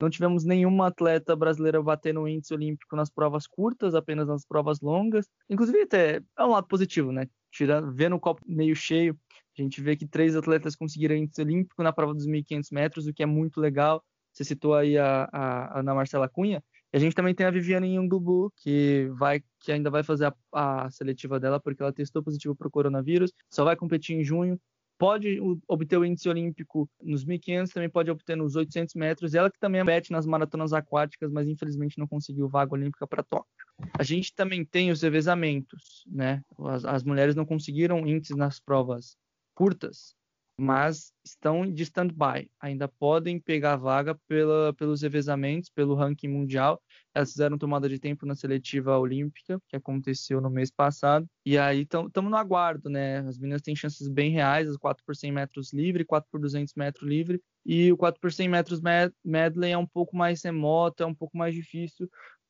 não tivemos nenhuma atleta brasileira bater no índice olímpico nas provas curtas, apenas nas provas longas. Inclusive, até é um lado positivo, né? Tirando, vendo o copo meio cheio, a gente vê que três atletas conseguiram índice olímpico na prova dos 1.500 metros, o que é muito legal. Você citou aí a, a Ana Marcela Cunha. E a gente também tem a Viviane Yundubu, que vai que ainda vai fazer a, a seletiva dela porque ela testou positivo para o coronavírus, só vai competir em junho. Pode obter o índice olímpico nos 1.500, também pode obter nos 800 metros. Ela que também compete nas maratonas aquáticas, mas infelizmente não conseguiu vaga olímpica para Tóquio. A gente também tem os revezamentos, né? As, as mulheres não conseguiram índices nas provas curtas, mas estão de stand-by. Ainda podem pegar vaga pela, pelos revezamentos, pelo ranking mundial. Elas fizeram tomada de tempo na seletiva olímpica, que aconteceu no mês passado. E aí estamos no aguardo, né? As meninas têm chances bem reais, as 4 por 100 metros livre, 4 por 200 metros livre. E o 4 por 100 metros medley é um pouco mais remoto, é um pouco mais difícil,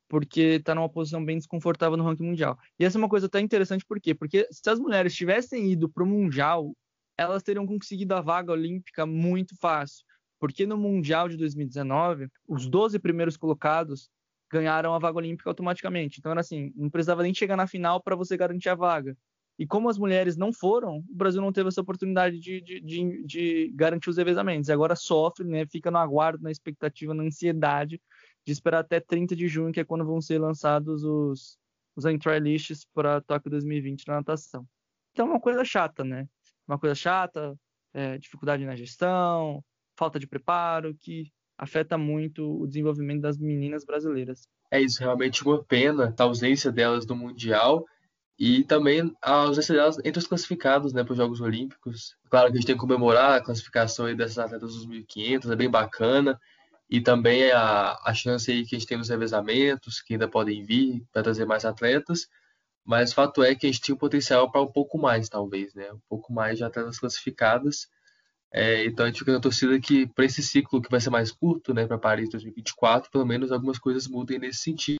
porque está numa posição bem desconfortável no ranking mundial. E essa é uma coisa até interessante, por quê? Porque se as mulheres tivessem ido para o Mundial elas teriam conseguido a vaga olímpica muito fácil, porque no Mundial de 2019, os 12 primeiros colocados ganharam a vaga olímpica automaticamente. Então era assim, não precisava nem chegar na final para você garantir a vaga. E como as mulheres não foram, o Brasil não teve essa oportunidade de, de, de, de garantir os revezamentos. Agora sofre, né, fica no aguardo, na expectativa, na ansiedade de esperar até 30 de junho, que é quando vão ser lançados os, os entry lists para Tóquio 2020 na natação. Então é uma coisa chata, né? Uma coisa chata, é, dificuldade na gestão, falta de preparo, que afeta muito o desenvolvimento das meninas brasileiras. É isso, realmente uma pena a ausência delas do Mundial e também a ausência delas entre os classificados né, para os Jogos Olímpicos. Claro que a gente tem que comemorar a classificação dessas atletas dos 1.500, é bem bacana. E também a, a chance aí que a gente tem nos revezamentos, que ainda podem vir para trazer mais atletas. Mas o fato é que a gente tinha um potencial para um pouco mais, talvez, né? Um pouco mais de atletas classificadas. É, então a gente fica na torcida que para esse ciclo que vai ser mais curto, né, para Paris 2024, pelo menos algumas coisas mudem nesse sentido.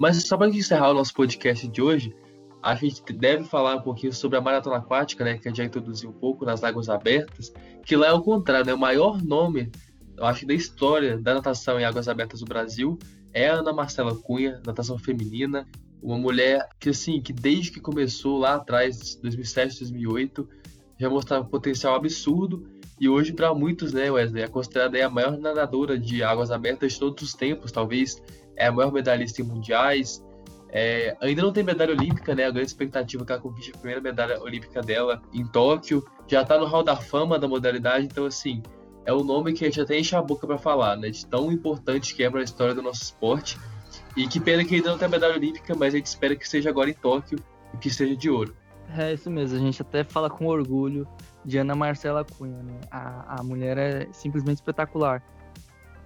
Mas só para encerrar o nosso podcast de hoje, a gente deve falar um pouquinho sobre a maratona aquática, né, que a gente já introduziu um pouco nas águas abertas, que lá é o contrário, né, o maior nome, eu acho, da história da natação em águas abertas do Brasil é a Ana Marcela Cunha, natação feminina, uma mulher que assim, que desde que começou lá atrás, 2007, 2008, já mostrava um potencial absurdo e hoje para muitos, né, Wesley, é considerada a maior nadadora de águas abertas de todos os tempos, talvez é a maior medalhista em mundiais. É, ainda não tem medalha olímpica, né? A grande expectativa é que ela conquiste a primeira medalha olímpica dela em Tóquio. Já está no hall da fama da modalidade, então assim, é o um nome que a gente até enche a boca para falar, né? De tão importante que é para a história do nosso esporte. E que pena que ainda não tem medalha olímpica, mas a gente espera que seja agora em Tóquio e que seja de ouro. É isso mesmo, a gente até fala com orgulho de Ana Marcela Cunha, né? A, a mulher é simplesmente espetacular.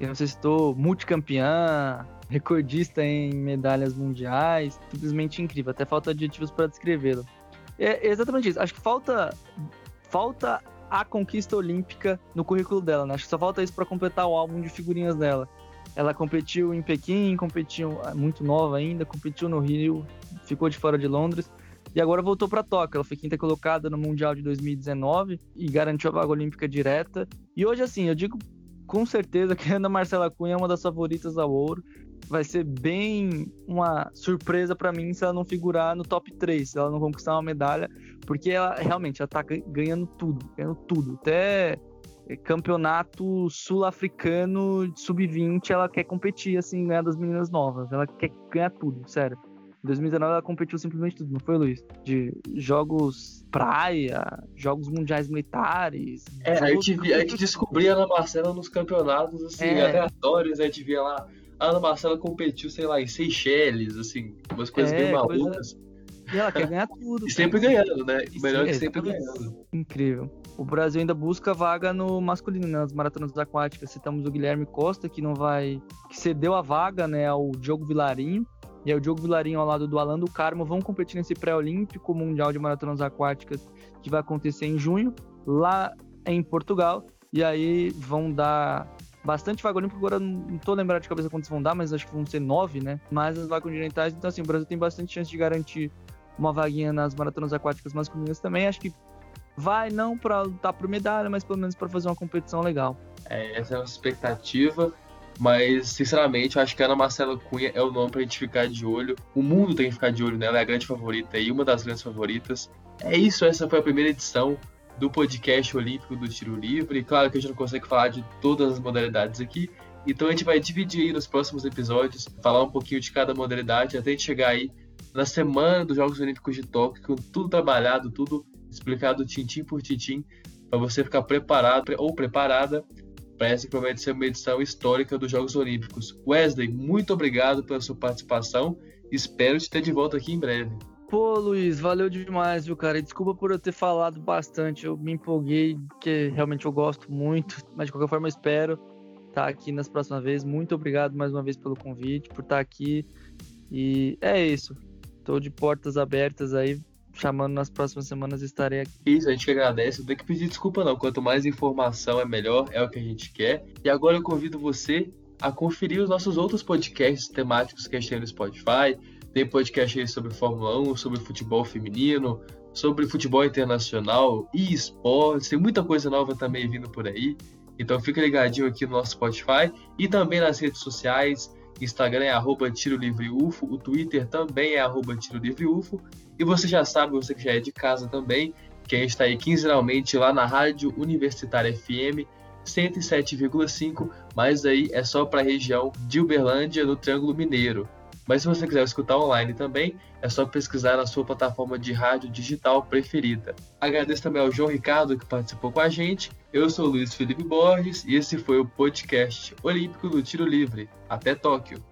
Eu não sei se estou multicampeã, recordista em medalhas mundiais, simplesmente incrível. Até falta adjetivos para descrevê-la. É exatamente isso. Acho que falta falta a conquista olímpica no currículo dela, né? Acho que só falta isso para completar o álbum de figurinhas dela. Ela competiu em Pequim, competiu é, muito nova ainda, competiu no Rio, ficou de fora de Londres e agora voltou para Tóquio. Ela foi quinta colocada no Mundial de 2019 e garantiu a vaga olímpica direta. E hoje, assim, eu digo com certeza que a Ana Marcela Cunha é uma das favoritas ao ouro. Vai ser bem uma surpresa para mim se ela não figurar no top 3, se ela não conquistar uma medalha, porque ela realmente ela tá ganhando tudo, ganhando tudo. Até campeonato sul-africano sub-20 ela quer competir, assim, ganhar das meninas novas. Ela quer ganhar tudo, sério. Em 2019 ela competiu simplesmente tudo, não foi, Luiz? De jogos praia, jogos mundiais militares. É, a gente, via, a gente descobria a Ana Marcela nos campeonatos, assim, é. aleatórios, a gente via lá. A Ana Marcela competiu, sei lá, em Seychelles, assim, umas coisas é, bem malucas. Coisa... E ela quer ganhar [laughs] tudo. e sempre ganhando, né? O melhor é que sempre ganhando. Incrível. O Brasil ainda busca vaga no masculino, né, nas maratonas aquáticas. Citamos o Guilherme Costa, que não vai. que cedeu a vaga né, ao Diogo Vilarinho. E aí o Diogo Vilarinho ao lado do Alan do Carmo vão competir nesse pré-olímpico mundial de maratonas aquáticas que vai acontecer em junho, lá em Portugal. E aí vão dar bastante vaga olímpica, agora não tô lembrado de cabeça quantos vão dar, mas acho que vão ser nove, né? Mas as vagas continentais, então assim, o Brasil tem bastante chance de garantir uma vaguinha nas maratonas aquáticas masculinas também. Acho que vai não para lutar por medalha, mas pelo menos para fazer uma competição legal. É, essa é a nossa expectativa. Mas, sinceramente, eu acho que a Ana Marcela Cunha é o nome pra gente ficar de olho. O mundo tem que ficar de olho nela, é a grande favorita e uma das grandes favoritas. É isso, essa foi a primeira edição do podcast olímpico do tiro livre. Claro que a gente não consegue falar de todas as modalidades aqui, então a gente vai dividir aí nos próximos episódios, falar um pouquinho de cada modalidade, até a gente chegar aí na semana dos Jogos Olímpicos de Tóquio, com tudo trabalhado, tudo explicado tintim por tintim, para você ficar preparado ou preparada para essa que promete ser uma edição histórica dos Jogos Olímpicos. Wesley, muito obrigado pela sua participação. Espero te ter de volta aqui em breve. Pô, Luiz, valeu demais, viu, cara? Desculpa por eu ter falado bastante. Eu me empolguei, porque realmente eu gosto muito, mas de qualquer forma eu espero estar aqui nas próximas vezes. Muito obrigado mais uma vez pelo convite, por estar aqui. E é isso. Estou de portas abertas aí chamando nas próximas semanas estarei aqui. Isso, a gente agradece. Não tem que pedir desculpa, não. Quanto mais informação é melhor, é o que a gente quer. E agora eu convido você a conferir os nossos outros podcasts temáticos que a gente tem no Spotify. Tem podcast aí sobre Fórmula 1, sobre futebol feminino, sobre futebol internacional e esportes. Tem muita coisa nova também vindo por aí. Então fica ligadinho aqui no nosso Spotify e também nas redes sociais. Instagram é arroba Tiro Livre UFO, o Twitter também é arroba Tiro Livre UFO. E você já sabe, você que já é de casa também, que a gente está aí quinzenalmente lá na Rádio Universitária FM 107,5, mas aí é só para a região de Uberlândia, no Triângulo Mineiro. Mas se você quiser escutar online também, é só pesquisar na sua plataforma de rádio digital preferida. Agradeço também ao João Ricardo que participou com a gente. Eu sou Luiz Felipe Borges e esse foi o podcast Olímpico do Tiro Livre. Até Tóquio!